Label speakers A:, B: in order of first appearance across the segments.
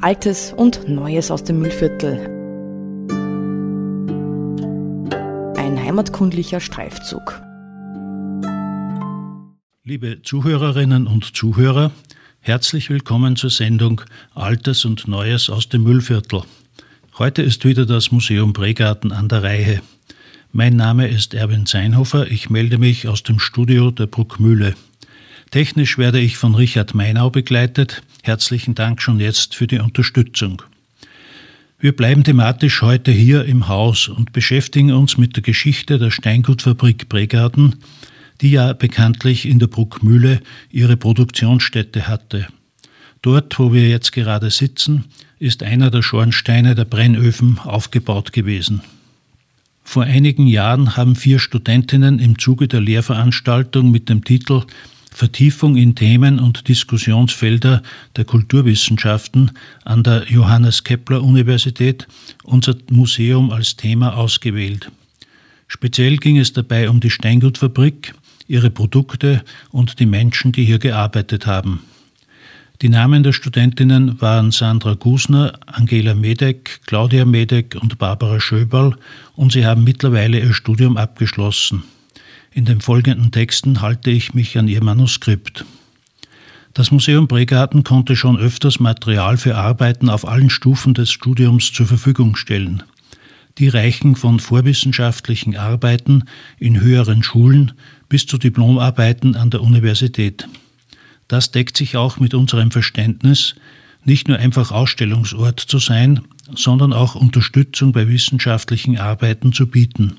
A: Altes und Neues aus dem Müllviertel. Ein heimatkundlicher Streifzug.
B: Liebe Zuhörerinnen und Zuhörer, herzlich willkommen zur Sendung Altes und Neues aus dem Müllviertel. Heute ist wieder das Museum Bregarten an der Reihe. Mein Name ist Erwin Zeinhofer, ich melde mich aus dem Studio der Bruckmühle. Technisch werde ich von Richard Meinau begleitet. Herzlichen Dank schon jetzt für die Unterstützung. Wir bleiben thematisch heute hier im Haus und beschäftigen uns mit der Geschichte der Steingutfabrik Bregarten, die ja bekanntlich in der Bruckmühle ihre Produktionsstätte hatte. Dort, wo wir jetzt gerade sitzen, ist einer der Schornsteine der Brennöfen aufgebaut gewesen. Vor einigen Jahren haben vier Studentinnen im Zuge der Lehrveranstaltung mit dem Titel Vertiefung in Themen und Diskussionsfelder der Kulturwissenschaften an der Johannes Kepler Universität unser Museum als Thema ausgewählt. Speziell ging es dabei um die Steingutfabrik, ihre Produkte und die Menschen, die hier gearbeitet haben. Die Namen der Studentinnen waren Sandra Gusner, Angela Medeck, Claudia Medeck und Barbara Schöberl und sie haben mittlerweile ihr Studium abgeschlossen. In den folgenden Texten halte ich mich an ihr Manuskript. Das Museum Bregarten konnte schon öfters Material für Arbeiten auf allen Stufen des Studiums zur Verfügung stellen. Die reichen von vorwissenschaftlichen Arbeiten in höheren Schulen bis zu Diplomarbeiten an der Universität. Das deckt sich auch mit unserem Verständnis, nicht nur einfach Ausstellungsort zu sein, sondern auch Unterstützung bei wissenschaftlichen Arbeiten zu bieten.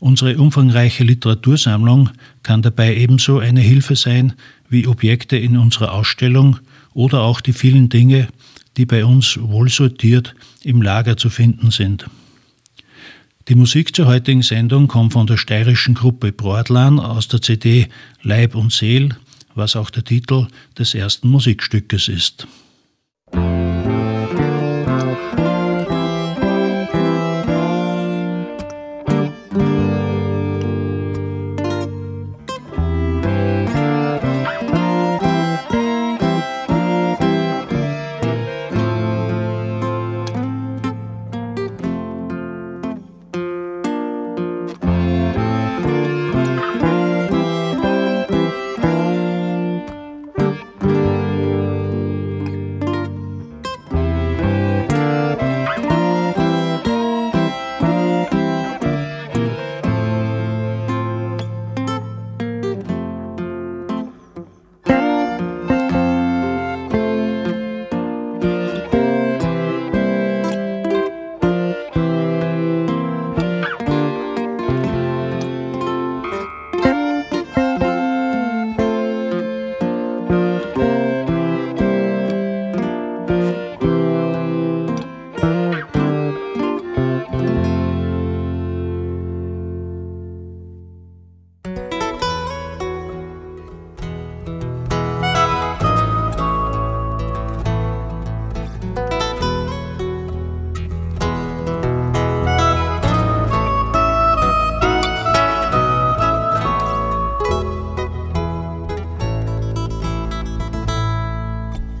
B: Unsere umfangreiche Literatursammlung kann dabei ebenso eine Hilfe sein wie Objekte in unserer Ausstellung oder auch die vielen Dinge, die bei uns wohlsortiert im Lager zu finden sind. Die Musik zur heutigen Sendung kommt von der steirischen Gruppe Brodlan aus der CD Leib und Seel, was auch der Titel des ersten Musikstückes ist.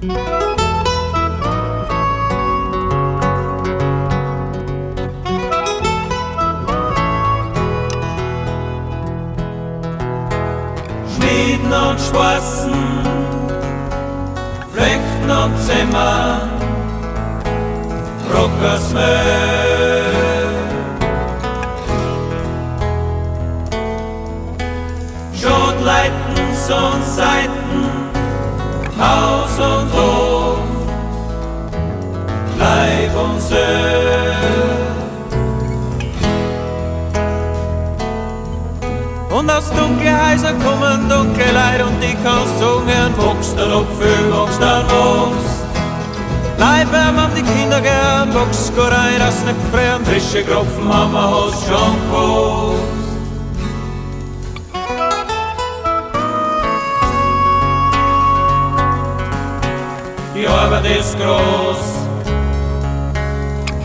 C: Schmieden und Spassen, Flechten und Zimmer, Druckersmüll. Schotleiten und Seiten, Haus. söt Und das dunkle heiser kommen Dunkelheit und die Kanzungen Boxen och fullboxen ost. Leib er man die Kinder gern Box går ein, das nicht fremd Frische Gropfen Mama hos schon
B: kost Jag är väl diskros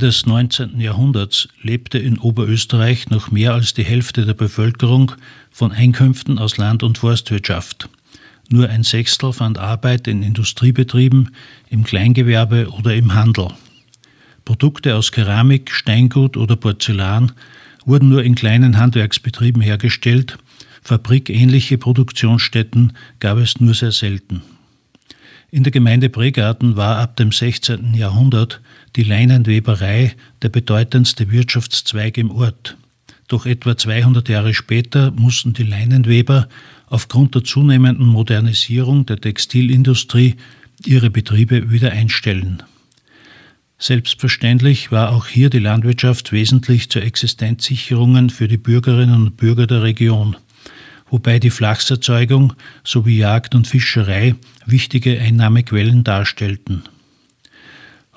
B: des 19. Jahrhunderts lebte in Oberösterreich noch mehr als die Hälfte der Bevölkerung von Einkünften aus Land- und Forstwirtschaft. Nur ein Sechstel fand Arbeit in Industriebetrieben, im Kleingewerbe oder im Handel. Produkte aus Keramik, Steingut oder Porzellan wurden nur in kleinen Handwerksbetrieben hergestellt, fabrikähnliche Produktionsstätten gab es nur sehr selten. In der Gemeinde Bregarten war ab dem 16. Jahrhundert die Leinenweberei der bedeutendste Wirtschaftszweig im Ort. Doch etwa 200 Jahre später mussten die Leinenweber aufgrund der zunehmenden Modernisierung der Textilindustrie ihre Betriebe wieder einstellen. Selbstverständlich war auch hier die Landwirtschaft wesentlich zur Existenzsicherungen für die Bürgerinnen und Bürger der Region wobei die Flachserzeugung sowie Jagd und Fischerei wichtige Einnahmequellen darstellten.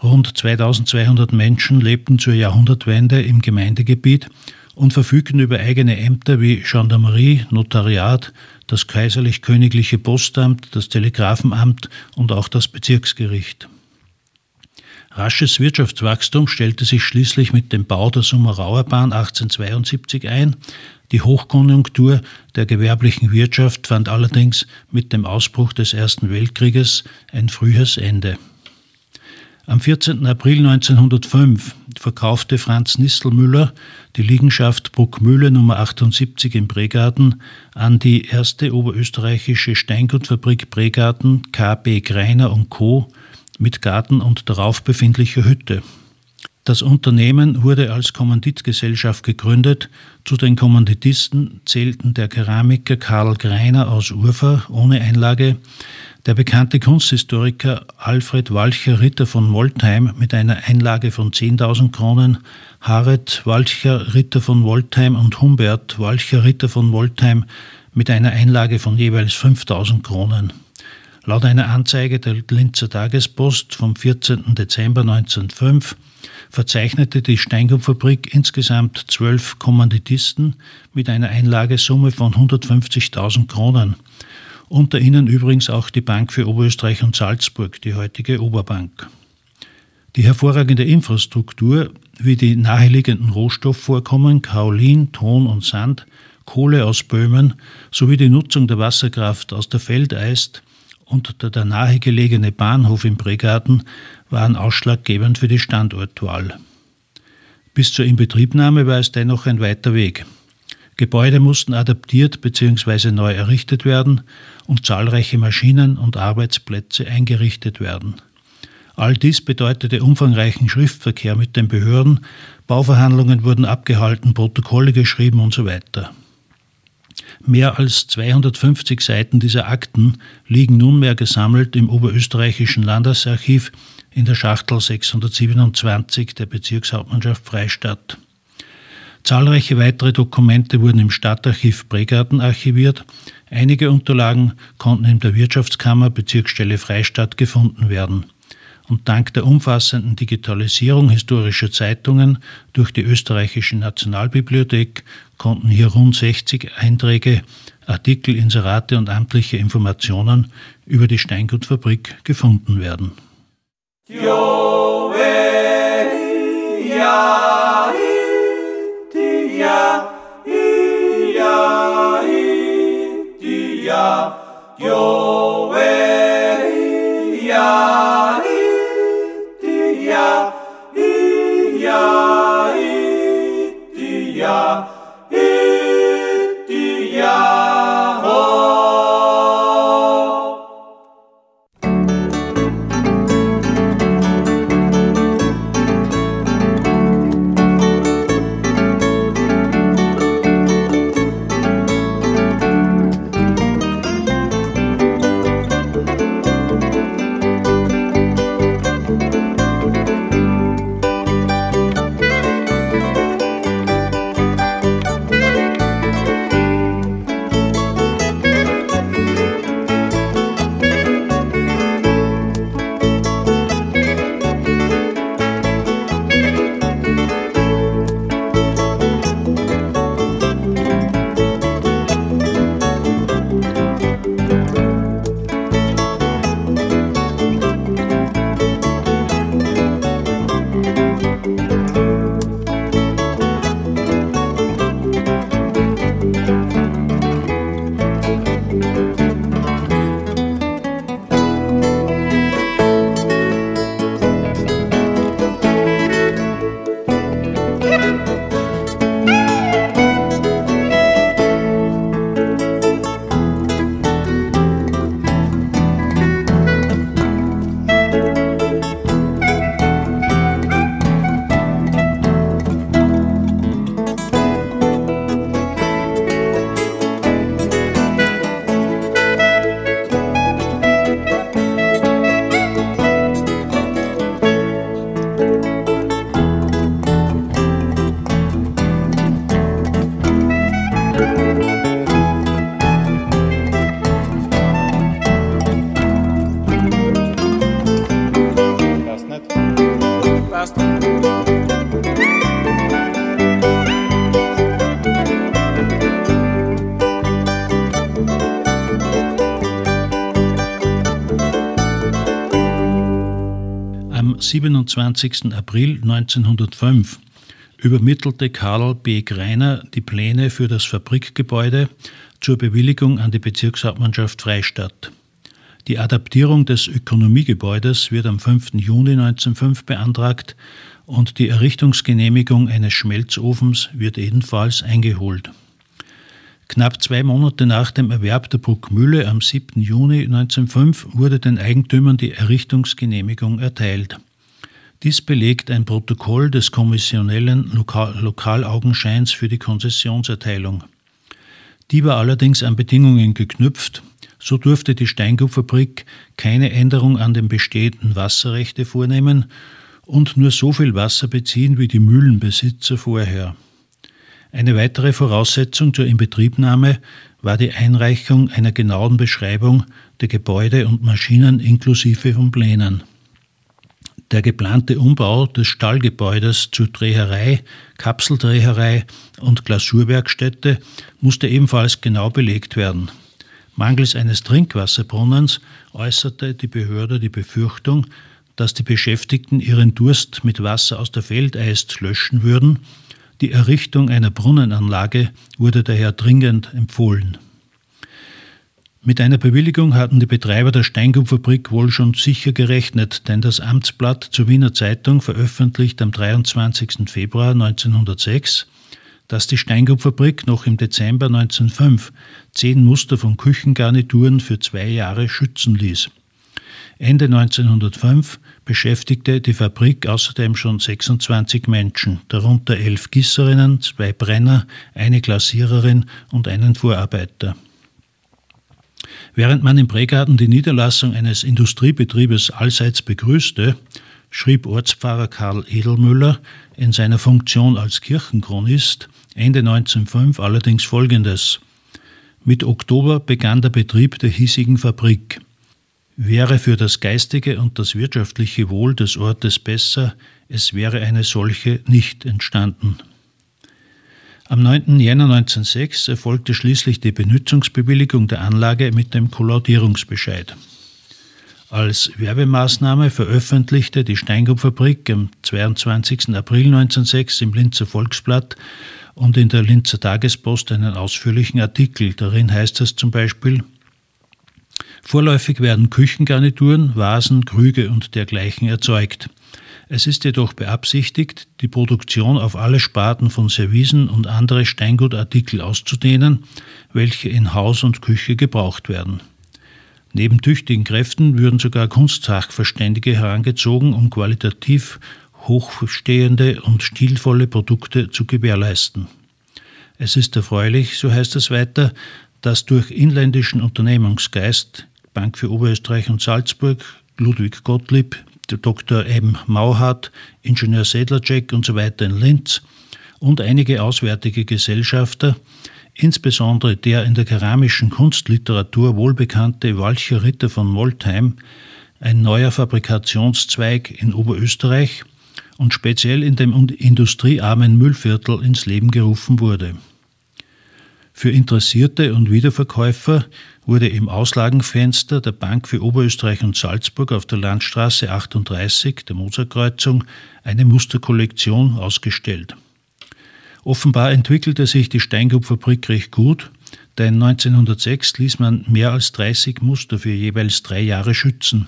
B: Rund 2200 Menschen lebten zur Jahrhundertwende im Gemeindegebiet und verfügten über eigene Ämter wie Gendarmerie, Notariat, das kaiserlich-königliche Postamt, das Telegrafenamt und auch das Bezirksgericht. Rasches Wirtschaftswachstum stellte sich schließlich mit dem Bau der Summerauer Bahn 1872 ein, die Hochkonjunktur der gewerblichen Wirtschaft fand allerdings mit dem Ausbruch des Ersten Weltkrieges ein frühes Ende. Am 14. April 1905 verkaufte Franz Nistelmüller die Liegenschaft Bruckmühle Nummer 78 in Bregarten an die erste oberösterreichische Steingutfabrik Bregarten KB Greiner Co. mit Garten und darauf befindlicher Hütte. Das Unternehmen wurde als Kommanditgesellschaft gegründet. Zu den Kommanditisten zählten der Keramiker Karl Greiner aus Urfa ohne Einlage, der bekannte Kunsthistoriker Alfred Walcher Ritter von Moltheim mit einer Einlage von 10.000 Kronen, Harret Walcher Ritter von Moltheim und Humbert Walcher Ritter von Moltheim mit einer Einlage von jeweils 5.000 Kronen. Laut einer Anzeige der Linzer Tagespost vom 14. Dezember 1905 verzeichnete die Steingutfabrik insgesamt zwölf Kommanditisten mit einer Einlagesumme von 150.000 Kronen. Unter ihnen übrigens auch die Bank für Oberösterreich und Salzburg, die heutige Oberbank. Die hervorragende Infrastruktur, wie die naheliegenden Rohstoffvorkommen Kaolin, Ton und Sand, Kohle aus Böhmen sowie die Nutzung der Wasserkraft aus der Feldeist und der nahegelegene Bahnhof im Bregarten waren ausschlaggebend für die Standortwahl. Bis zur Inbetriebnahme war es dennoch ein weiter Weg. Gebäude mussten adaptiert bzw. neu errichtet werden und zahlreiche Maschinen und Arbeitsplätze eingerichtet werden. All dies bedeutete umfangreichen Schriftverkehr mit den Behörden, Bauverhandlungen wurden abgehalten, Protokolle geschrieben und so weiter. Mehr als 250 Seiten dieser Akten liegen nunmehr gesammelt im Oberösterreichischen Landesarchiv in der Schachtel 627 der Bezirkshauptmannschaft Freistadt. Zahlreiche weitere Dokumente wurden im Stadtarchiv Bregarten archiviert. Einige Unterlagen konnten in der Wirtschaftskammer Bezirksstelle Freistadt gefunden werden. Und dank der umfassenden Digitalisierung historischer Zeitungen durch die österreichische Nationalbibliothek konnten hier rund 60 Einträge, Artikel, Inserate und amtliche Informationen über die Steingutfabrik gefunden werden. Yo, 27. April 1905 übermittelte Karl B. Greiner die Pläne für das Fabrikgebäude zur Bewilligung an die Bezirkshauptmannschaft Freistadt. Die Adaptierung des Ökonomiegebäudes wird am 5. Juni 1905 beantragt und die Errichtungsgenehmigung eines Schmelzofens wird ebenfalls eingeholt. Knapp zwei Monate nach dem Erwerb der Bruckmühle am 7. Juni 1905 wurde den Eigentümern die Errichtungsgenehmigung erteilt. Dies belegt ein Protokoll des kommissionellen Lokal Lokalaugenscheins für die Konzessionserteilung. Die war allerdings an Bedingungen geknüpft, so durfte die Steingutfabrik keine Änderung an den bestehenden Wasserrechte vornehmen und nur so viel Wasser beziehen wie die Mühlenbesitzer vorher. Eine weitere Voraussetzung zur Inbetriebnahme war die Einreichung einer genauen Beschreibung der Gebäude und Maschinen inklusive von Plänen. Der geplante Umbau des Stallgebäudes zur Dreherei, Kapseldreherei und Glasurwerkstätte musste ebenfalls genau belegt werden. Mangels eines Trinkwasserbrunnens äußerte die Behörde die Befürchtung, dass die Beschäftigten ihren Durst mit Wasser aus der Feldeist löschen würden. Die Errichtung einer Brunnenanlage wurde daher dringend empfohlen. Mit einer Bewilligung hatten die Betreiber der Steingutfabrik wohl schon sicher gerechnet, denn das Amtsblatt zur Wiener Zeitung veröffentlicht am 23. Februar 1906, dass die Steingutfabrik noch im Dezember 1905 zehn Muster von Küchengarnituren für zwei Jahre schützen ließ. Ende 1905 beschäftigte die Fabrik außerdem schon 26 Menschen, darunter elf Gießerinnen, zwei Brenner, eine Glasiererin und einen Vorarbeiter. Während man im Prägarten die Niederlassung eines Industriebetriebes allseits begrüßte, schrieb Ortspfarrer Karl Edelmüller in seiner Funktion als Kirchenchronist Ende 1905 allerdings Folgendes. Mit Oktober begann der Betrieb der hiesigen Fabrik. Wäre für das geistige und das wirtschaftliche Wohl des Ortes besser, es wäre eine solche nicht entstanden. Am 9. Jänner 1906 erfolgte schließlich die Benutzungsbewilligung der Anlage mit dem Kollaudierungsbescheid. Als Werbemaßnahme veröffentlichte die Steingutfabrik am 22. April 1906 im Linzer Volksblatt und in der Linzer Tagespost einen ausführlichen Artikel. Darin heißt es zum Beispiel, Vorläufig werden Küchengarnituren, Vasen, Krüge und dergleichen erzeugt. Es ist jedoch beabsichtigt, die Produktion auf alle Sparten von Servisen und andere Steingutartikel auszudehnen, welche in Haus und Küche gebraucht werden. Neben tüchtigen Kräften würden sogar Kunstsachverständige herangezogen, um qualitativ hochstehende und stilvolle Produkte zu gewährleisten. Es ist erfreulich, so heißt es weiter, dass durch inländischen Unternehmungsgeist Bank für Oberösterreich und Salzburg, Ludwig Gottlieb, Dr. M. Mauhardt, Ingenieur Sedlacek und so weiter in Linz und einige auswärtige Gesellschafter, insbesondere der in der keramischen Kunstliteratur wohlbekannte Walcher Ritter von Moltheim, ein neuer Fabrikationszweig in Oberösterreich und speziell in dem industriearmen Müllviertel ins Leben gerufen wurde. Für Interessierte und Wiederverkäufer wurde im Auslagenfenster der Bank für Oberösterreich und Salzburg auf der Landstraße 38, der Moserkreuzung, eine Musterkollektion ausgestellt. Offenbar entwickelte sich die Steingutfabrik recht gut, denn 1906 ließ man mehr als 30 Muster für jeweils drei Jahre schützen.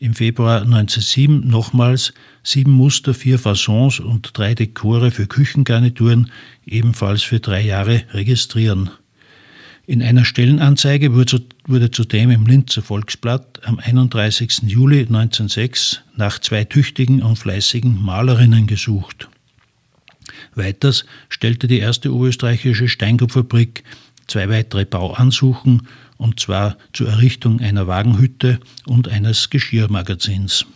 B: Im Februar 1907 nochmals sieben Muster, vier Fasons und drei Dekore für Küchengarnituren, ebenfalls für drei Jahre registrieren. In einer Stellenanzeige wurde zudem im Linzer Volksblatt am 31. Juli 1906 nach zwei tüchtigen und fleißigen Malerinnen gesucht. Weiters stellte die erste oberösterreichische Steingutfabrik zwei weitere Bauansuchen, und zwar zur Errichtung einer Wagenhütte und eines Geschirrmagazins.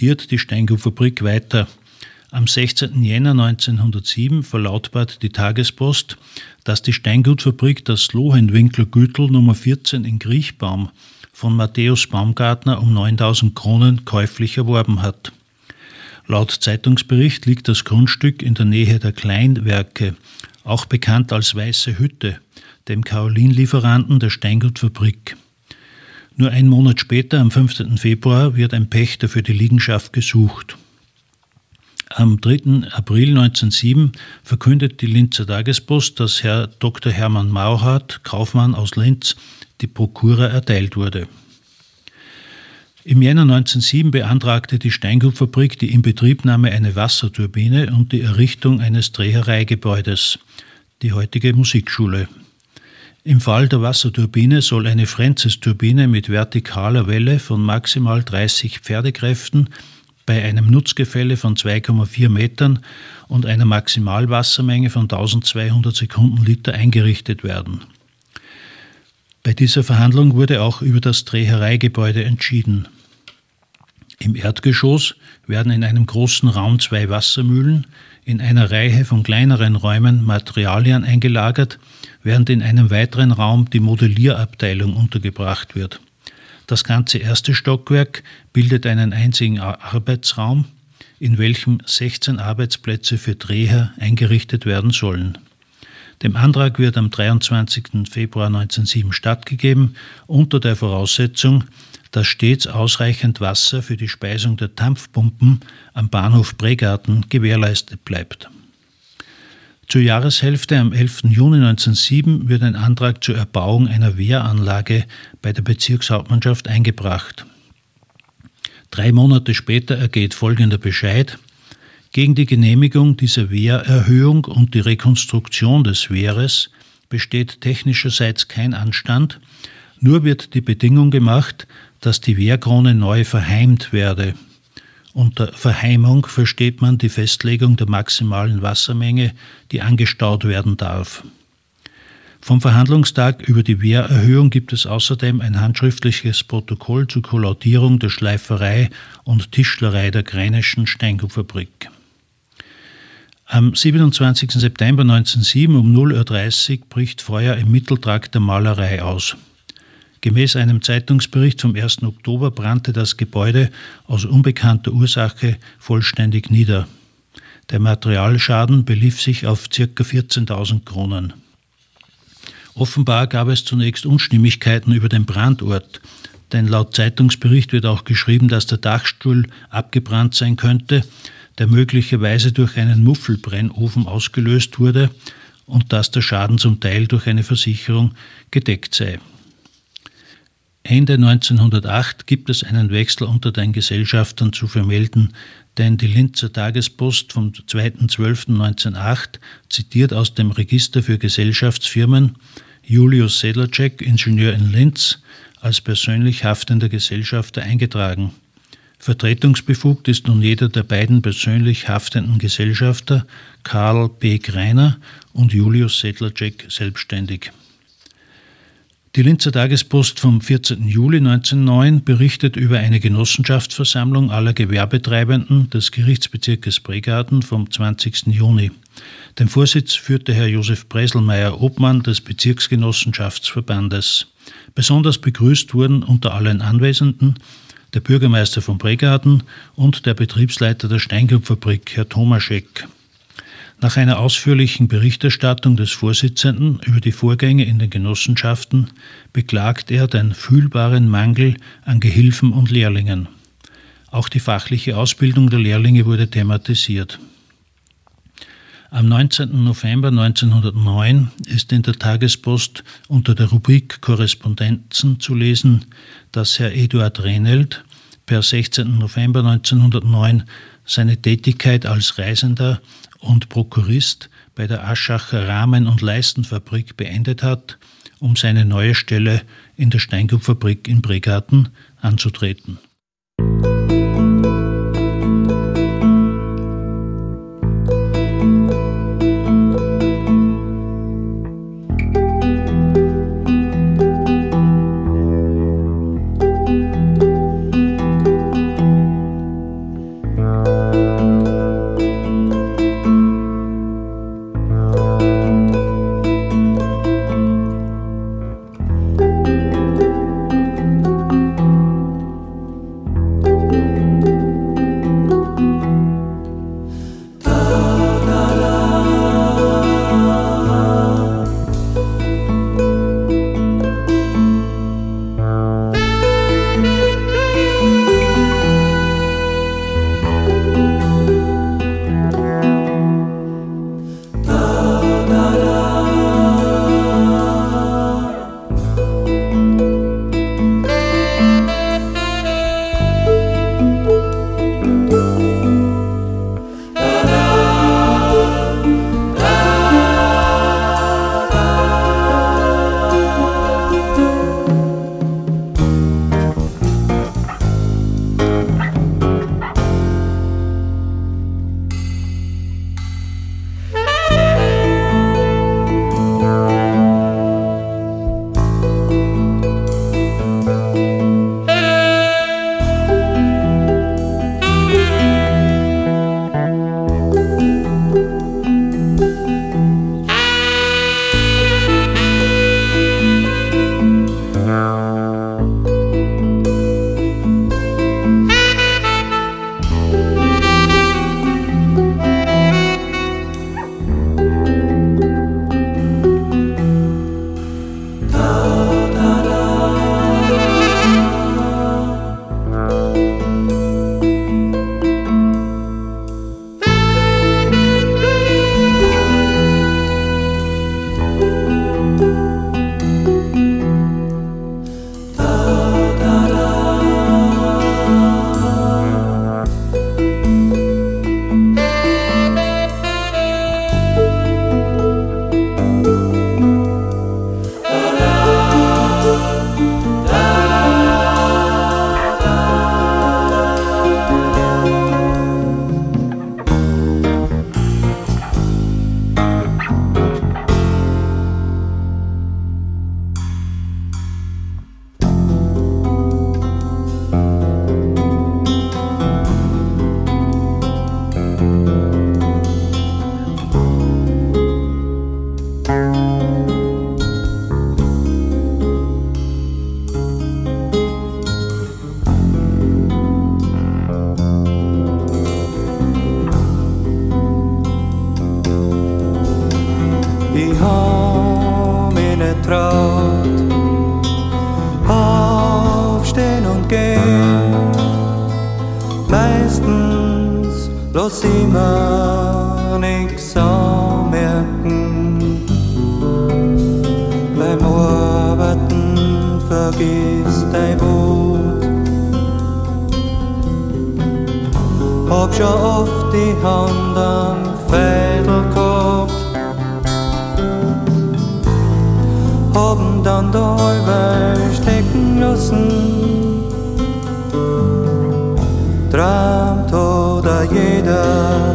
B: Expandiert die Steingutfabrik weiter. Am 16. Jänner 1907 verlautbart die Tagespost, dass die Steingutfabrik das Lohenwinkler Gütel Nummer 14 in Griechbaum von Matthäus Baumgartner um 9000 Kronen käuflich erworben hat. Laut Zeitungsbericht liegt das Grundstück in der Nähe der Kleinwerke, auch bekannt als Weiße Hütte, dem Kaolin-Lieferanten der Steingutfabrik. Nur einen Monat später, am 15. Februar, wird ein Pächter für die Liegenschaft gesucht. Am 3. April 1907 verkündet die Linzer Tagespost, dass Herr Dr. Hermann Mauhardt, Kaufmann aus Linz, die Prokura erteilt wurde. Im Jänner 1907 beantragte die Steingutfabrik die Inbetriebnahme einer Wasserturbine und die Errichtung eines Drehereigebäudes, die heutige Musikschule. Im Fall der Wasserturbine soll eine Francis-Turbine mit vertikaler Welle von maximal 30 Pferdekräften bei einem Nutzgefälle von 2,4 Metern und einer Maximalwassermenge von 1200 Sekundenliter eingerichtet werden. Bei dieser Verhandlung wurde auch über das Drehereigebäude entschieden. Im Erdgeschoss werden in einem großen Raum zwei Wassermühlen, in einer Reihe von kleineren Räumen Materialien eingelagert, während in einem weiteren Raum die Modellierabteilung untergebracht wird. Das ganze erste Stockwerk bildet einen einzigen Arbeitsraum, in welchem 16 Arbeitsplätze für Dreher eingerichtet werden sollen. Dem Antrag wird am 23. Februar 1907 stattgegeben, unter der Voraussetzung, dass stets ausreichend Wasser für die Speisung der Dampfpumpen am Bahnhof Bregarten gewährleistet bleibt. Zur Jahreshälfte am 11. Juni 1907 wird ein Antrag zur Erbauung einer Wehranlage bei der Bezirkshauptmannschaft eingebracht. Drei Monate später ergeht folgender Bescheid. Gegen die Genehmigung dieser Wehrerhöhung und die Rekonstruktion des Wehres besteht technischerseits kein Anstand, nur wird die Bedingung gemacht, dass die Wehrkrone neu verheimt werde. Unter Verheimung versteht man die Festlegung der maximalen Wassermenge, die angestaut werden darf. Vom Verhandlungstag über die Wehrerhöhung gibt es außerdem ein handschriftliches Protokoll zur Kollaudierung der Schleiferei und Tischlerei der Greinischen Steingutfabrik. Am 27. September 1907 um 0.30 Uhr bricht Feuer im Mitteltrakt der Malerei aus. Gemäß einem Zeitungsbericht vom 1. Oktober brannte das Gebäude aus unbekannter Ursache vollständig nieder. Der Materialschaden belief sich auf ca. 14.000 Kronen. Offenbar gab es zunächst Unstimmigkeiten über den Brandort, denn laut Zeitungsbericht wird auch geschrieben, dass der Dachstuhl abgebrannt sein könnte, der möglicherweise durch einen Muffelbrennofen ausgelöst wurde und dass der Schaden zum Teil durch eine Versicherung gedeckt sei. Ende 1908 gibt es einen Wechsel unter den Gesellschaftern zu vermelden, denn die Linzer Tagespost vom 2.12.1908 zitiert aus dem Register für Gesellschaftsfirmen Julius Sedlacek, Ingenieur in Linz, als persönlich haftender Gesellschafter eingetragen. Vertretungsbefugt ist nun jeder der beiden persönlich haftenden Gesellschafter, Karl B. Greiner und Julius Sedlacek, selbstständig. Die Linzer Tagespost vom 14. Juli 1909 berichtet über eine Genossenschaftsversammlung aller Gewerbetreibenden des Gerichtsbezirkes Bregarten vom 20. Juni. Den Vorsitz führte Herr Josef Breselmeier, Obmann des Bezirksgenossenschaftsverbandes. Besonders begrüßt wurden unter allen Anwesenden der Bürgermeister von Bregarten und der Betriebsleiter der Steingutfabrik, Herr Tomaschek. Nach einer ausführlichen Berichterstattung des Vorsitzenden über die Vorgänge in den Genossenschaften beklagt er den fühlbaren Mangel an Gehilfen und Lehrlingen. Auch die fachliche Ausbildung der Lehrlinge wurde thematisiert. Am 19. November 1909 ist in der Tagespost unter der Rubrik Korrespondenzen zu lesen, dass Herr Eduard Rehnelt per 16. November 1909 seine Tätigkeit als Reisender und Prokurist bei der Aschacher Rahmen- und Leistenfabrik beendet hat, um seine neue Stelle in der Steingutfabrik in Bregarten anzutreten.
D: Oder jeder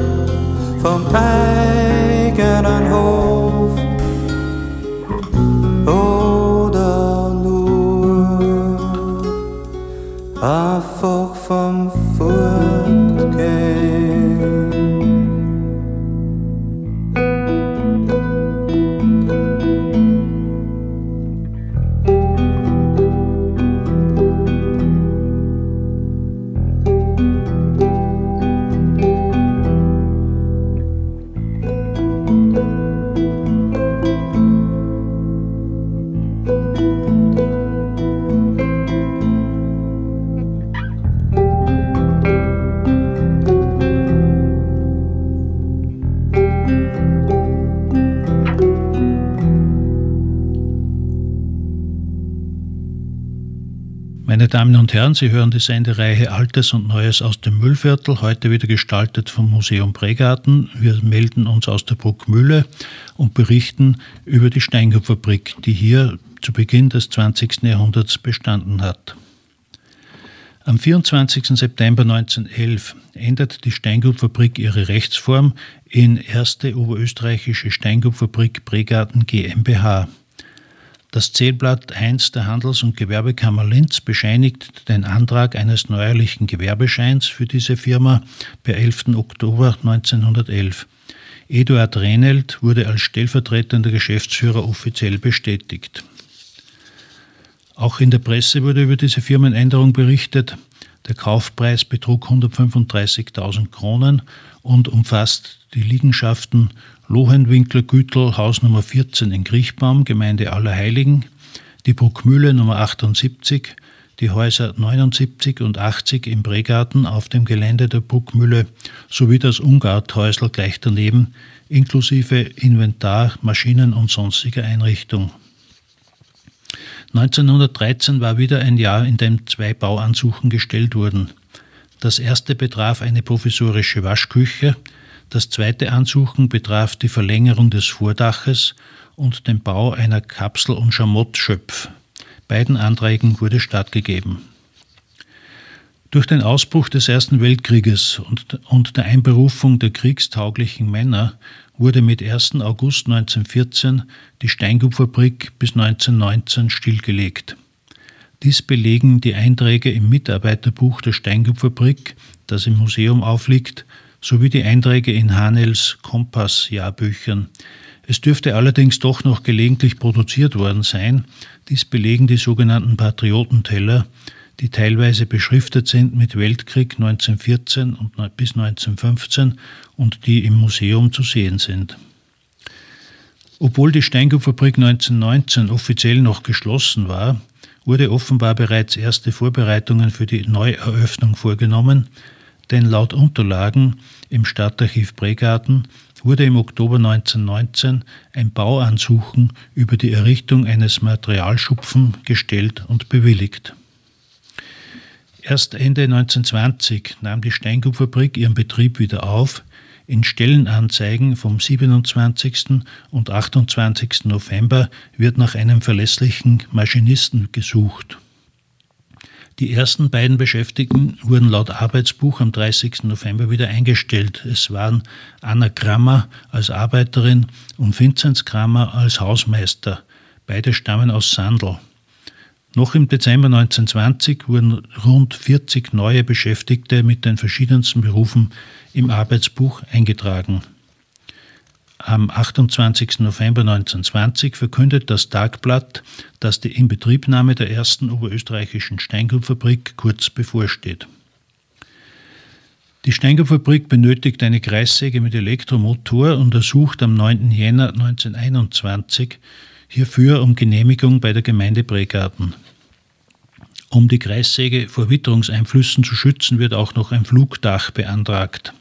D: vom
B: Damen und Herren, Sie hören die Sendereihe Altes und Neues aus dem Müllviertel, heute wieder gestaltet vom Museum Pregarten. Wir melden uns aus der Bruckmühle und berichten über die Steingutfabrik, die hier zu Beginn des 20. Jahrhunderts bestanden hat. Am 24. September 1911 ändert die Steingutfabrik ihre Rechtsform in Erste Oberösterreichische Steingutfabrik Pregarten GmbH. Das Zählblatt 1 der Handels- und Gewerbekammer Linz bescheinigt den Antrag eines neuerlichen Gewerbescheins für diese Firma per 11. Oktober 1911. Eduard Rehnelt wurde als stellvertretender Geschäftsführer offiziell bestätigt. Auch in der Presse wurde über diese Firmenänderung berichtet. Der Kaufpreis betrug 135.000 Kronen und umfasst die Liegenschaften Lohenwinkler Gütel, Haus Nummer 14 in Griechbaum, Gemeinde Allerheiligen, die Bruckmühle Nummer 78, die Häuser 79 und 80 im Bregarten auf dem Gelände der Bruckmühle sowie das Ungarthäusl gleich daneben, inklusive Inventar, Maschinen und sonstiger Einrichtung. 1913 war wieder ein Jahr, in dem zwei Bauansuchen gestellt wurden. Das erste betraf eine provisorische Waschküche, das zweite Ansuchen betraf die Verlängerung des Vordaches und den Bau einer Kapsel- und Schamottschöpf. Beiden Anträgen wurde stattgegeben. Durch den Ausbruch des Ersten Weltkrieges und, und der Einberufung der kriegstauglichen Männer wurde mit 1. August 1914 die Steingutfabrik bis 1919 stillgelegt. Dies belegen die Einträge im Mitarbeiterbuch der Steingutfabrik, das im Museum aufliegt, sowie die Einträge in Hanels Kompass-Jahrbüchern. Es dürfte allerdings doch noch gelegentlich produziert worden sein. Dies belegen die sogenannten Patriotenteller, die teilweise beschriftet sind mit Weltkrieg 1914 und bis 1915 und die im Museum zu sehen sind. Obwohl die Steingutfabrik 1919 offiziell noch geschlossen war, wurde offenbar bereits erste Vorbereitungen für die Neueröffnung vorgenommen, denn laut Unterlagen im Stadtarchiv Bregarten wurde im Oktober 1919 ein Bauansuchen über die Errichtung eines Materialschupfen gestellt und bewilligt. Erst Ende 1920 nahm die Steingutfabrik ihren Betrieb wieder auf. In Stellenanzeigen vom 27. und 28. November wird nach einem verlässlichen Maschinisten gesucht. Die ersten beiden Beschäftigten wurden laut Arbeitsbuch am 30. November wieder eingestellt. Es waren Anna Krammer als Arbeiterin und Vinzenz Krammer als Hausmeister. Beide stammen aus Sandl. Noch im Dezember 1920 wurden rund 40 neue Beschäftigte mit den verschiedensten Berufen im Arbeitsbuch eingetragen. Am 28. November 1920 verkündet das Tagblatt, dass die Inbetriebnahme der ersten oberösterreichischen Steingutfabrik kurz bevorsteht. Die Steingutfabrik benötigt eine Kreissäge mit Elektromotor und ersucht am 9. Jänner 1921 hierfür um Genehmigung bei der Gemeinde Bregarten. Um die Kreissäge vor Witterungseinflüssen zu schützen, wird auch noch ein Flugdach beantragt.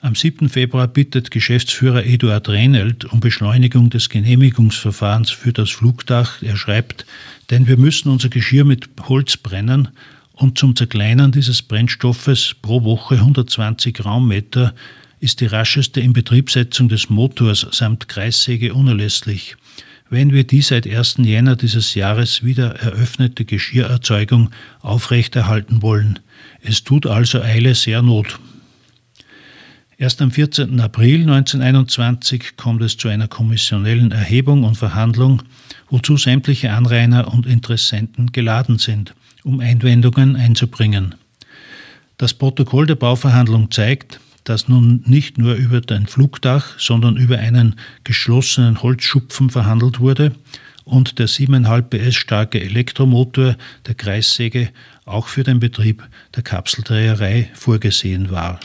B: Am 7. Februar bittet Geschäftsführer Eduard Rehnelt um Beschleunigung des Genehmigungsverfahrens für das Flugdach. Er schreibt, denn wir müssen unser Geschirr mit Holz brennen und zum Zerkleinern dieses Brennstoffes pro Woche 120 Raummeter ist die rascheste Inbetriebsetzung des Motors samt Kreissäge unerlässlich. Wenn wir die seit 1. Jänner dieses Jahres wieder eröffnete Geschirrerzeugung aufrechterhalten wollen. Es tut also Eile sehr Not. Erst am 14. April 1921 kommt es zu einer kommissionellen Erhebung und Verhandlung, wozu sämtliche Anrainer und Interessenten geladen sind, um Einwendungen einzubringen. Das Protokoll der Bauverhandlung zeigt, dass nun nicht nur über ein Flugdach, sondern über einen geschlossenen Holzschupfen verhandelt wurde und der 7,5 PS starke Elektromotor der Kreissäge auch für den Betrieb der Kapseldreherei vorgesehen war.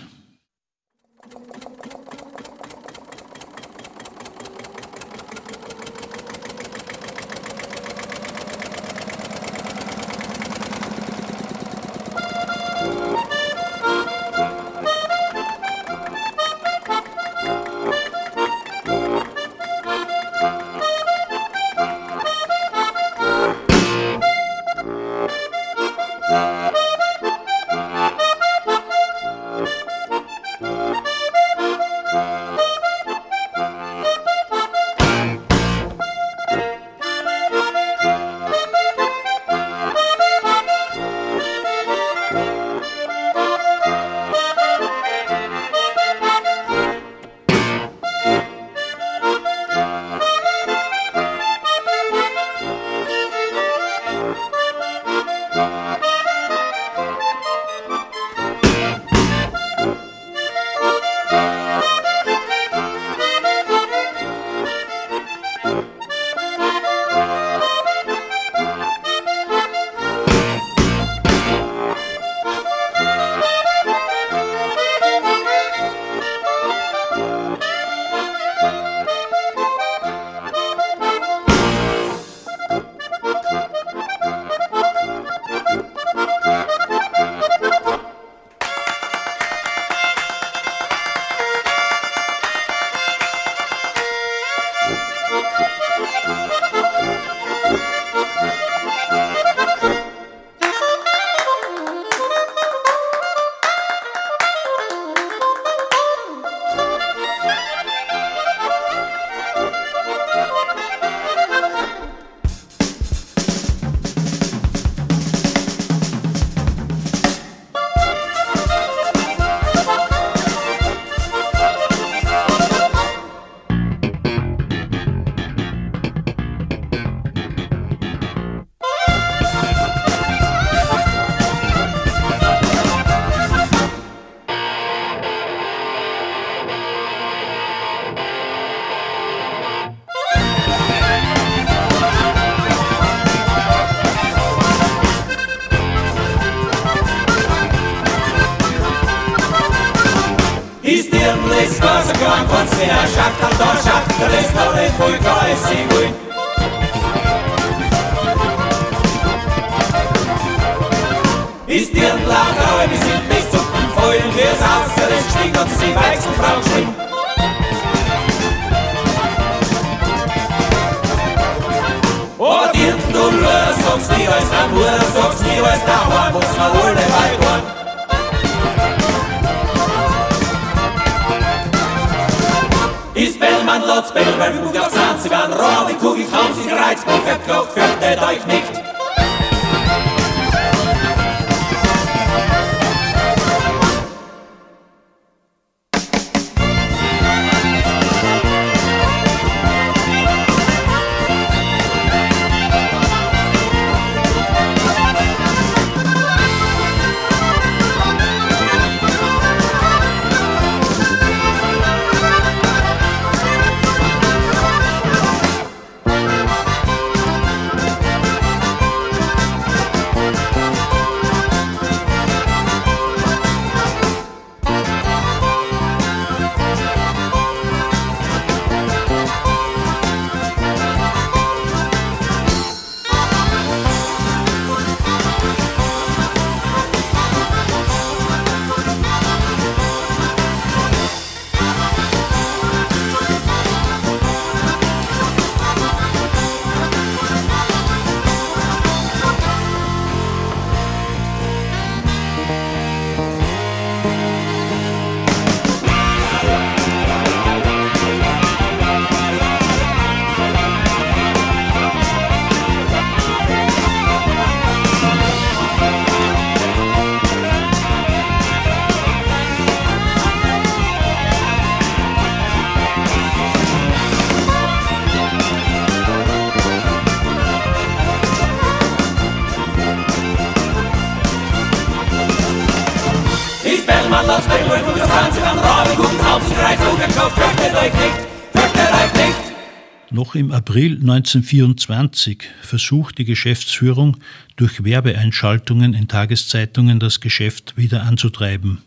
B: Noch im April 1924 versucht die Geschäftsführung durch Werbeeinschaltungen in Tageszeitungen das Geschäft wieder anzutreiben.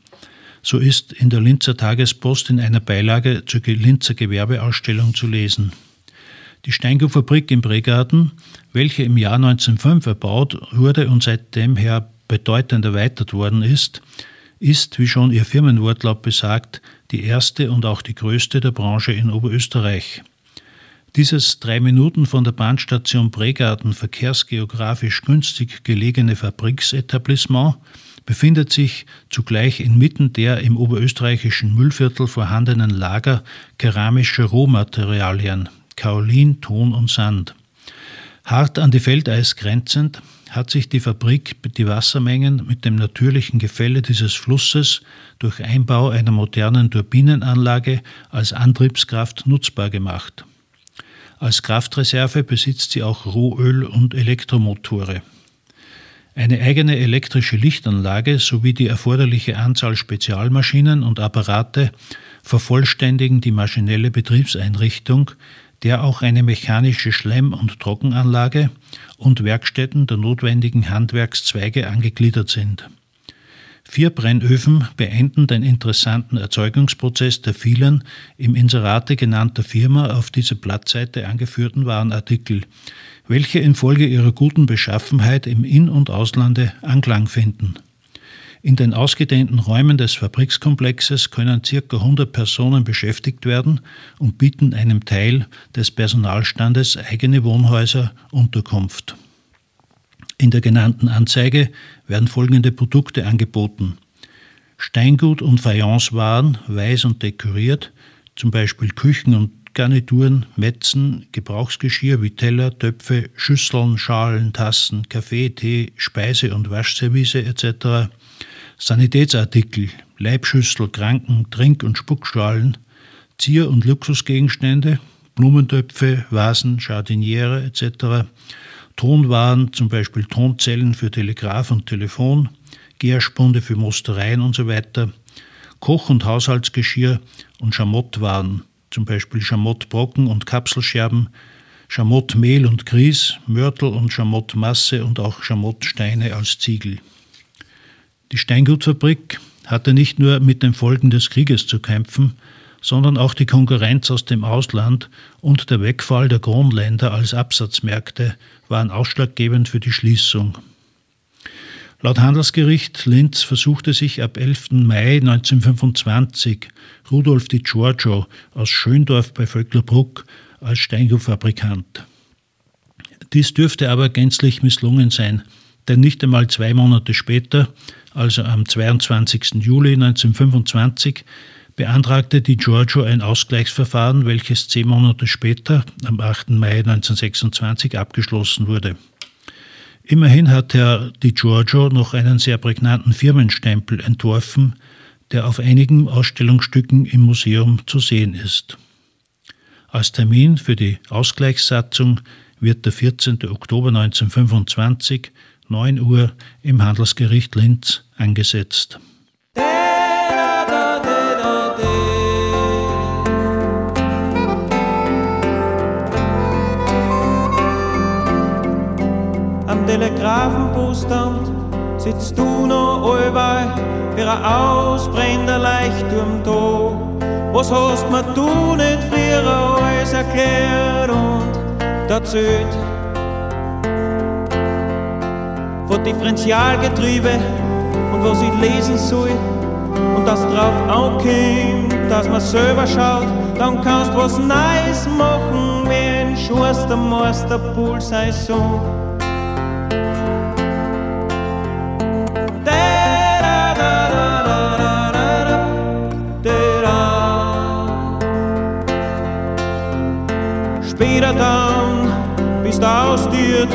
B: So ist in der Linzer Tagespost in einer Beilage zur Linzer Gewerbeausstellung zu lesen. Die Steingutfabrik im Bregarten, welche im Jahr 1905 erbaut wurde und seitdem her bedeutend erweitert worden ist, ist, wie schon ihr Firmenwortlaut besagt, die erste und auch die größte der Branche in Oberösterreich. Dieses drei Minuten von der Bahnstation Bregarten verkehrsgeografisch günstig gelegene Fabriksetablissement befindet sich zugleich inmitten der im oberösterreichischen Müllviertel vorhandenen Lager keramischer Rohmaterialien, Kaolin, Ton und Sand. Hart an die Feldeis grenzend hat sich die Fabrik die Wassermengen mit dem natürlichen Gefälle dieses Flusses durch Einbau einer modernen Turbinenanlage als Antriebskraft nutzbar gemacht. Als Kraftreserve besitzt sie auch Rohöl- und Elektromotore. Eine eigene elektrische Lichtanlage sowie die erforderliche Anzahl Spezialmaschinen und Apparate vervollständigen die maschinelle Betriebseinrichtung, der auch eine mechanische Schlemm- und Trockenanlage und Werkstätten der notwendigen Handwerkszweige angegliedert sind. Vier Brennöfen beenden den interessanten Erzeugungsprozess der vielen im Inserate genannter Firma auf dieser Blattseite angeführten Warenartikel, welche infolge ihrer guten Beschaffenheit im In- und Auslande Anklang finden. In den ausgedehnten Räumen des Fabrikskomplexes können ca. 100 Personen beschäftigt werden und bieten einem Teil des Personalstandes eigene Wohnhäuser Unterkunft. In der genannten Anzeige werden folgende Produkte angeboten. Steingut und Fayencewaren, weiß und dekoriert, zum Beispiel Küchen und Garnituren, Metzen, Gebrauchsgeschirr wie Teller, Töpfe, Schüsseln, Schalen, Tassen, Kaffee, Tee, Speise- und Waschservice etc., Sanitätsartikel, Leibschüssel, Kranken, Trink- und Spuckschalen, Zier- und Luxusgegenstände, Blumentöpfe, Vasen, Jardiniere etc., Tonwaren, zum Beispiel Tonzellen für Telegraph und Telefon, Gärspunde für Mostereien usw., so Koch- und Haushaltsgeschirr und Schamottwaren, zum Beispiel Schamottbrocken und Kapselscherben, Schamottmehl und Grieß, Mörtel und Schamottmasse und auch Schamottsteine als Ziegel. Die Steingutfabrik hatte nicht nur mit den Folgen des Krieges zu kämpfen, sondern auch die Konkurrenz aus dem Ausland und der Wegfall der Kronländer als Absatzmärkte waren ausschlaggebend für die Schließung. Laut Handelsgericht Linz versuchte sich ab 11. Mai 1925 Rudolf Di Giorgio aus Schöndorf bei Vöcklerbruck als Steingutfabrikant. Dies dürfte aber gänzlich misslungen sein, denn nicht einmal zwei Monate später, also am 22. Juli 1925, beantragte Di Giorgio ein Ausgleichsverfahren, welches zehn Monate später, am 8. Mai 1926, abgeschlossen wurde. Immerhin hat Herr Di Giorgio noch einen sehr prägnanten Firmenstempel entworfen, der auf einigen Ausstellungsstücken im Museum zu sehen ist. Als Termin für die Ausgleichssatzung wird der 14. Oktober 1925, 9 Uhr, im Handelsgericht Linz angesetzt.
C: Am Telegrafenpostamt sitzt du noch allweil wie ein ausbrennender Leuchtturm da. Was hast mir du nicht früher alles erklärt und erzählt? Von Differentialgetriebe und was ich lesen soll und das drauf ankommt, dass man selber schaut, dann kannst was Neues machen, wie ein Schuster, Meister, Pulsaison. Später ausdiert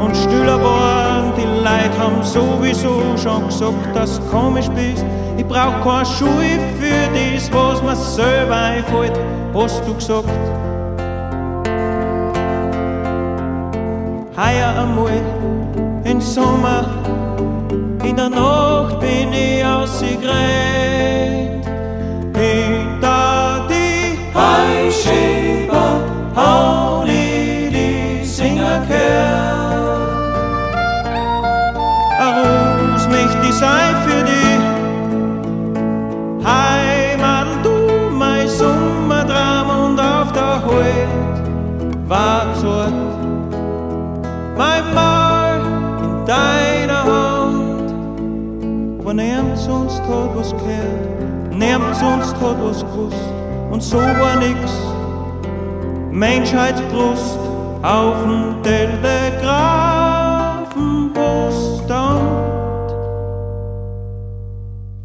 C: und stiller worden. Die Leute haben sowieso schon gesagt, dass du komisch bist. Ich brauch keine Schuhe für das, was mir selber einfällt, hast du gesagt. Heuer einmal im Sommer In der Nacht bin ich ausgegräht. Hinter die Heischäber hau hat was gehört, niemand sonst hat was gewusst. Und so war nix, Menschheitsbrust auf dem Telegrafenpostamt.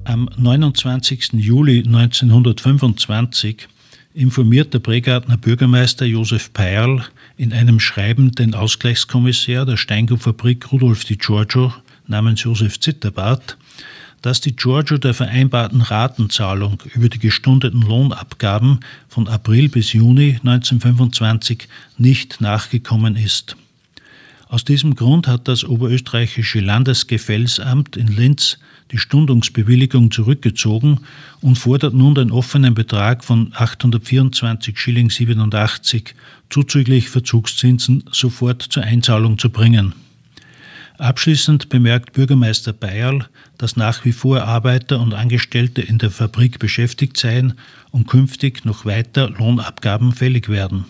B: Am 29. Juli 1925 informiert der Bregartner Bürgermeister Josef Peierl in einem Schreiben den Ausgleichskommissär der Steingutfabrik Rudolf Di Giorgio namens Josef Zitterbart, dass die Giorgio der vereinbarten Ratenzahlung über die gestundeten Lohnabgaben von April bis Juni 1925 nicht nachgekommen ist. Aus diesem Grund hat das oberösterreichische Landesgefällsamt in Linz die Stundungsbewilligung zurückgezogen und fordert nun den offenen Betrag von 824 Schilling 87 zuzüglich Verzugszinsen sofort zur Einzahlung zu bringen. Abschließend bemerkt Bürgermeister Bayerl, dass nach wie vor Arbeiter und Angestellte in der Fabrik beschäftigt seien und künftig noch weiter Lohnabgaben fällig werden.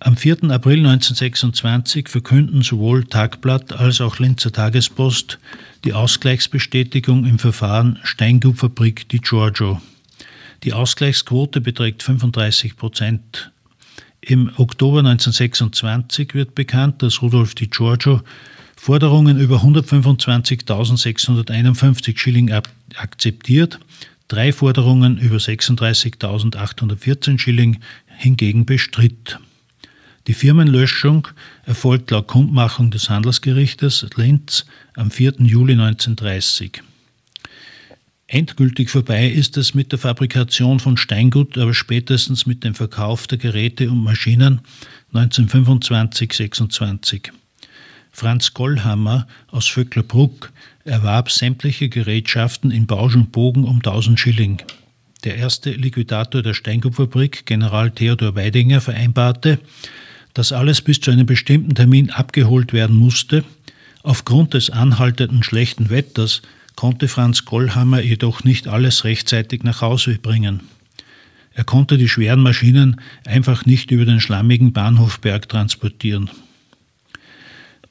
B: Am 4. April 1926 verkünden sowohl Tagblatt als auch Linzer Tagespost die Ausgleichsbestätigung im Verfahren Steingutfabrik Di Giorgio. Die Ausgleichsquote beträgt 35 Prozent. Im Oktober 1926 wird bekannt, dass Rudolf Di Giorgio Forderungen über 125.651 Schilling akzeptiert, drei Forderungen über 36.814 Schilling hingegen bestritt. Die Firmenlöschung erfolgt laut Kundmachung des Handelsgerichtes Linz am 4. Juli 1930. Endgültig vorbei ist es mit der Fabrikation von Steingut, aber spätestens mit dem Verkauf der Geräte und Maschinen 1925-26. Franz Gollhammer aus Vöcklerbruck erwarb sämtliche Gerätschaften in Bausch und Bogen um 1000 Schilling. Der erste Liquidator der Steingutfabrik, General Theodor Weidinger, vereinbarte, dass alles bis zu einem bestimmten Termin abgeholt werden musste. Aufgrund des anhaltenden schlechten Wetters konnte Franz Gollhammer jedoch nicht alles rechtzeitig nach Hause bringen. Er konnte die schweren Maschinen einfach nicht über den schlammigen Bahnhofberg transportieren.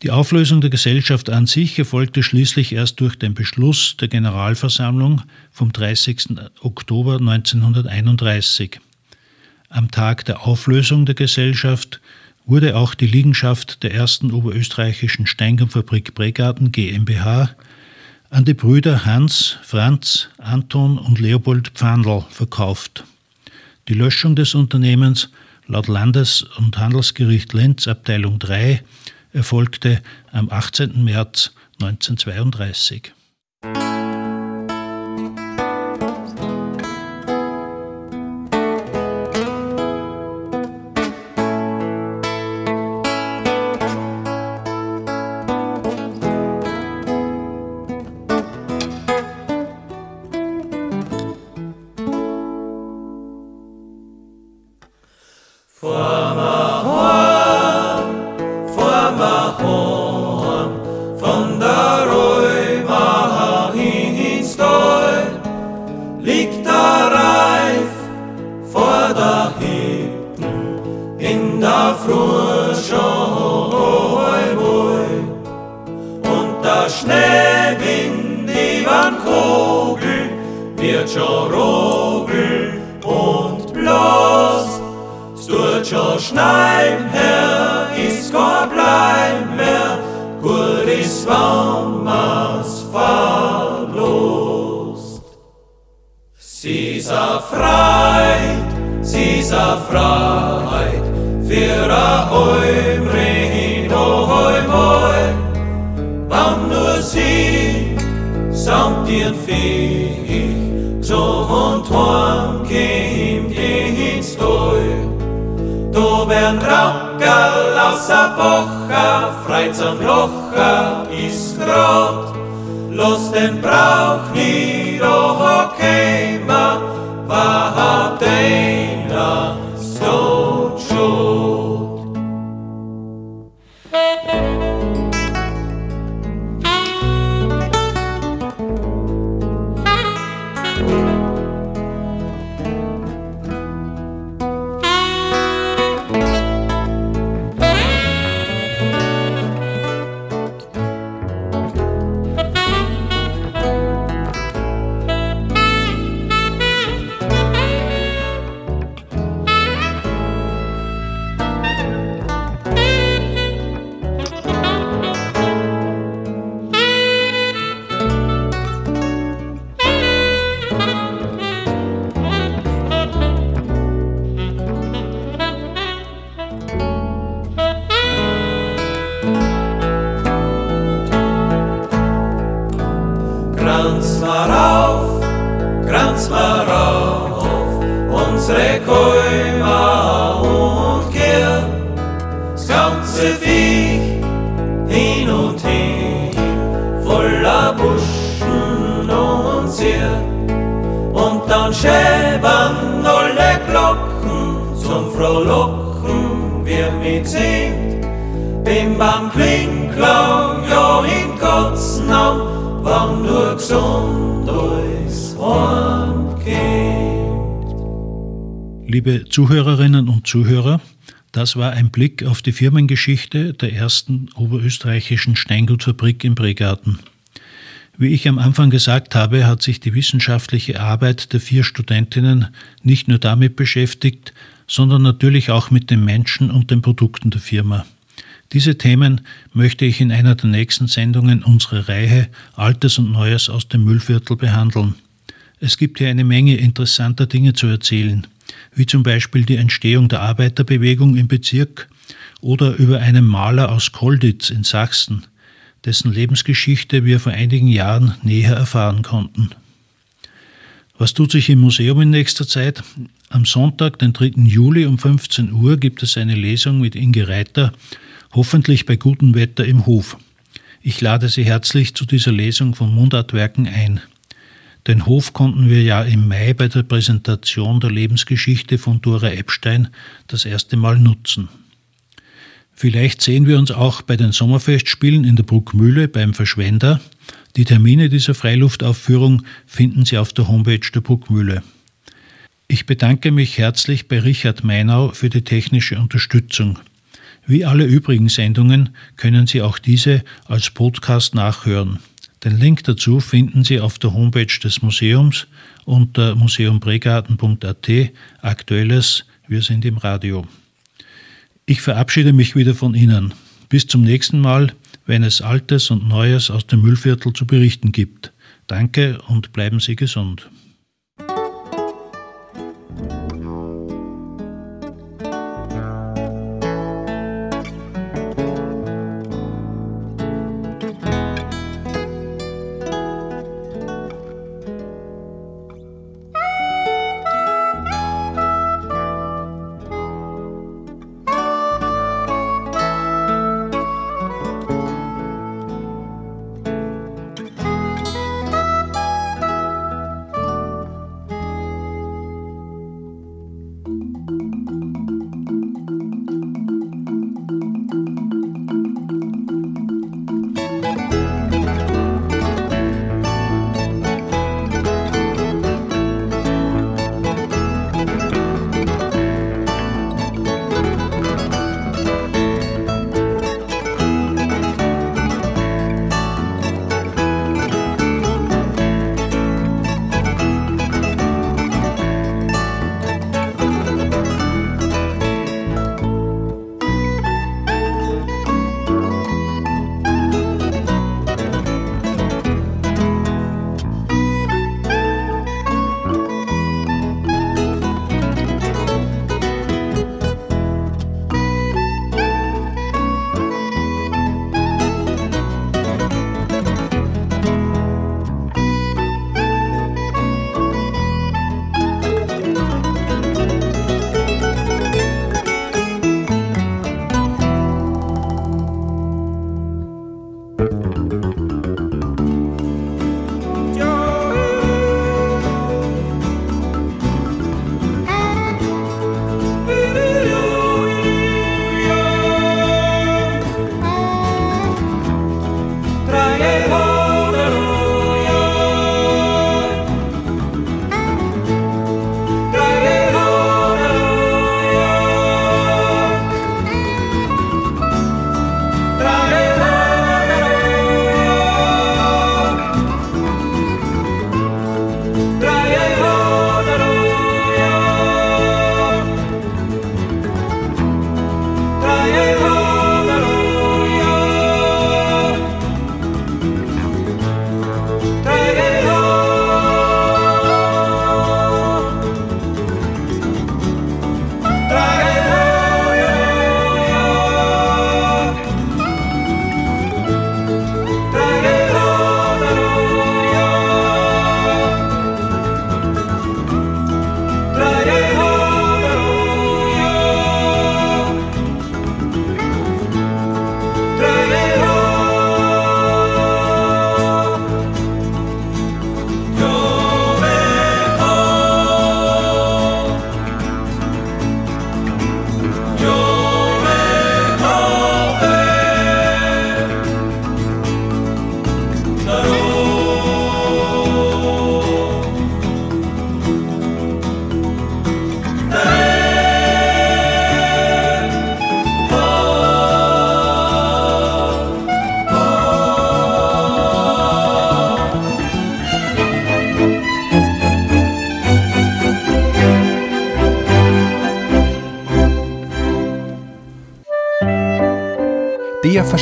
B: Die Auflösung der Gesellschaft an sich erfolgte schließlich erst durch den Beschluss der Generalversammlung vom 30. Oktober 1931. Am Tag der Auflösung der Gesellschaft wurde auch die Liegenschaft der ersten oberösterreichischen Steingumfabrik Bregarten GmbH an die Brüder Hans, Franz, Anton und Leopold Pfandl verkauft. Die Löschung des Unternehmens laut Landes- und Handelsgericht Linz Abteilung 3 erfolgte am 18. März 1932. Zuhörerinnen und Zuhörer, das war ein Blick auf die Firmengeschichte der ersten oberösterreichischen Steingutfabrik im Bregarten. Wie ich am Anfang gesagt habe, hat sich die wissenschaftliche Arbeit der vier Studentinnen nicht nur damit beschäftigt, sondern natürlich auch mit den Menschen und den Produkten der Firma. Diese Themen möchte ich in einer der nächsten Sendungen unserer Reihe Altes und Neues aus dem Müllviertel behandeln. Es gibt hier eine Menge interessanter Dinge zu erzählen, wie zum Beispiel die Entstehung der Arbeiterbewegung im Bezirk oder über einen Maler aus Kolditz in Sachsen, dessen Lebensgeschichte wir vor einigen Jahren näher erfahren konnten. Was tut sich im Museum in nächster Zeit? Am Sonntag, den 3. Juli um 15 Uhr gibt es eine Lesung mit Inge Reiter, hoffentlich bei gutem Wetter im Hof. Ich lade Sie herzlich zu dieser Lesung von Mundartwerken ein. Den Hof konnten wir ja im Mai bei der Präsentation der Lebensgeschichte von Dora Epstein das erste Mal nutzen. Vielleicht sehen wir uns auch bei den Sommerfestspielen in der Bruckmühle beim Verschwender. Die Termine dieser Freiluftaufführung finden Sie auf der Homepage der Bruckmühle. Ich bedanke mich herzlich bei Richard Meinau für die technische Unterstützung. Wie alle übrigen Sendungen können Sie auch diese als Podcast nachhören. Den Link dazu finden Sie auf der Homepage des Museums unter museumbregarten.at Aktuelles Wir sind im Radio. Ich verabschiede mich wieder von Ihnen. Bis zum nächsten Mal, wenn es Altes und Neues aus dem Müllviertel zu berichten gibt. Danke und bleiben Sie gesund.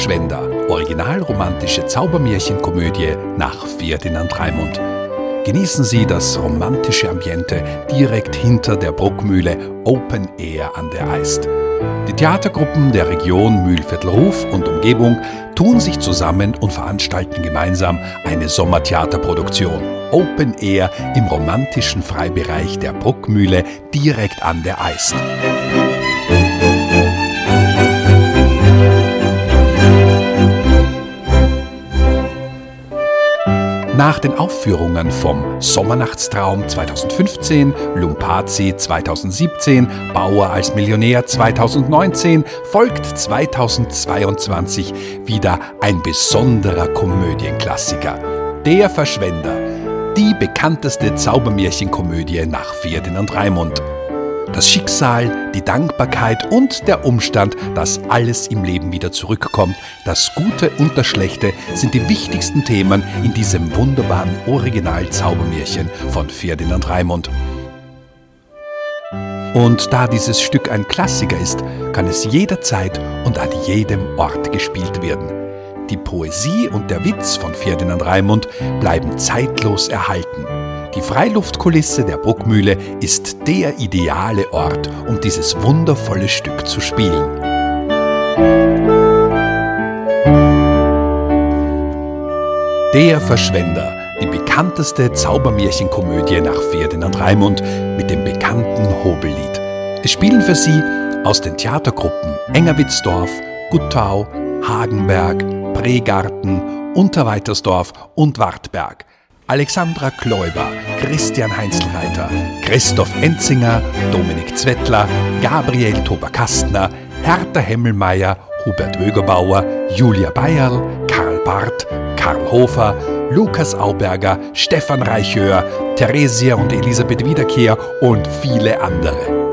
E: Der Verschwender, originalromantische Zaubermärchenkomödie nach Ferdinand Raimund. Genießen Sie das romantische Ambiente direkt hinter der Bruckmühle Open Air an der Eist. Die Theatergruppen der Region Mühlviertelruf und Umgebung tun sich zusammen und veranstalten gemeinsam eine Sommertheaterproduktion Open Air im romantischen Freibereich der Bruckmühle direkt an der Eist. Nach den Aufführungen vom Sommernachtstraum 2015, Lumpazi 2017, Bauer als Millionär 2019 folgt 2022 wieder ein besonderer Komödienklassiker. Der Verschwender, die bekannteste Zaubermärchenkomödie nach Ferdinand Raimund. Das Schicksal, die Dankbarkeit und der Umstand, dass alles im Leben wieder zurückkommt, das Gute und das Schlechte sind die wichtigsten Themen in diesem wunderbaren Original-Zaubermärchen von Ferdinand Raimund. Und da dieses Stück ein Klassiker ist, kann es jederzeit und an jedem Ort gespielt werden. Die Poesie und der Witz von Ferdinand Raimund bleiben zeitlos erhalten. Die Freiluftkulisse der Bruckmühle ist der ideale Ort, um dieses wundervolle Stück zu spielen. Der Verschwender, die bekannteste Zaubermärchenkomödie nach Ferdinand Raimund mit dem bekannten Hobellied. Es spielen für Sie aus den Theatergruppen Engerwitzdorf, Guttau, Hagenberg, Pregarten, Unterweitersdorf und Wartberg. Alexandra Kläuber, Christian Heinzelreiter, Christoph Enzinger, Dominik Zwettler, Gabriel Tober-Kastner, Hertha Hemmelmeier, Hubert Wögerbauer, Julia Bayerl, Karl Barth, Karl Hofer, Lukas Auberger, Stefan Reichhör, Theresia und Elisabeth Wiederkehr und viele andere.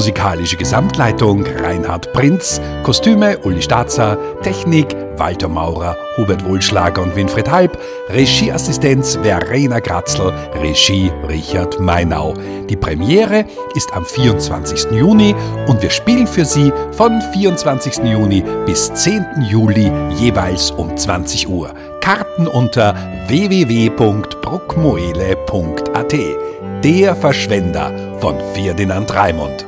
E: Musikalische Gesamtleitung Reinhard Prinz, Kostüme Uli Stazer, Technik Walter Maurer, Hubert Wohlschlager und Winfried Halb, Regieassistenz Verena Gratzl, Regie Richard Meinau. Die Premiere ist am 24. Juni und wir spielen für Sie von 24. Juni bis 10. Juli jeweils um 20 Uhr. Karten unter www.bruckmoele.at. Der Verschwender von Ferdinand Raimund.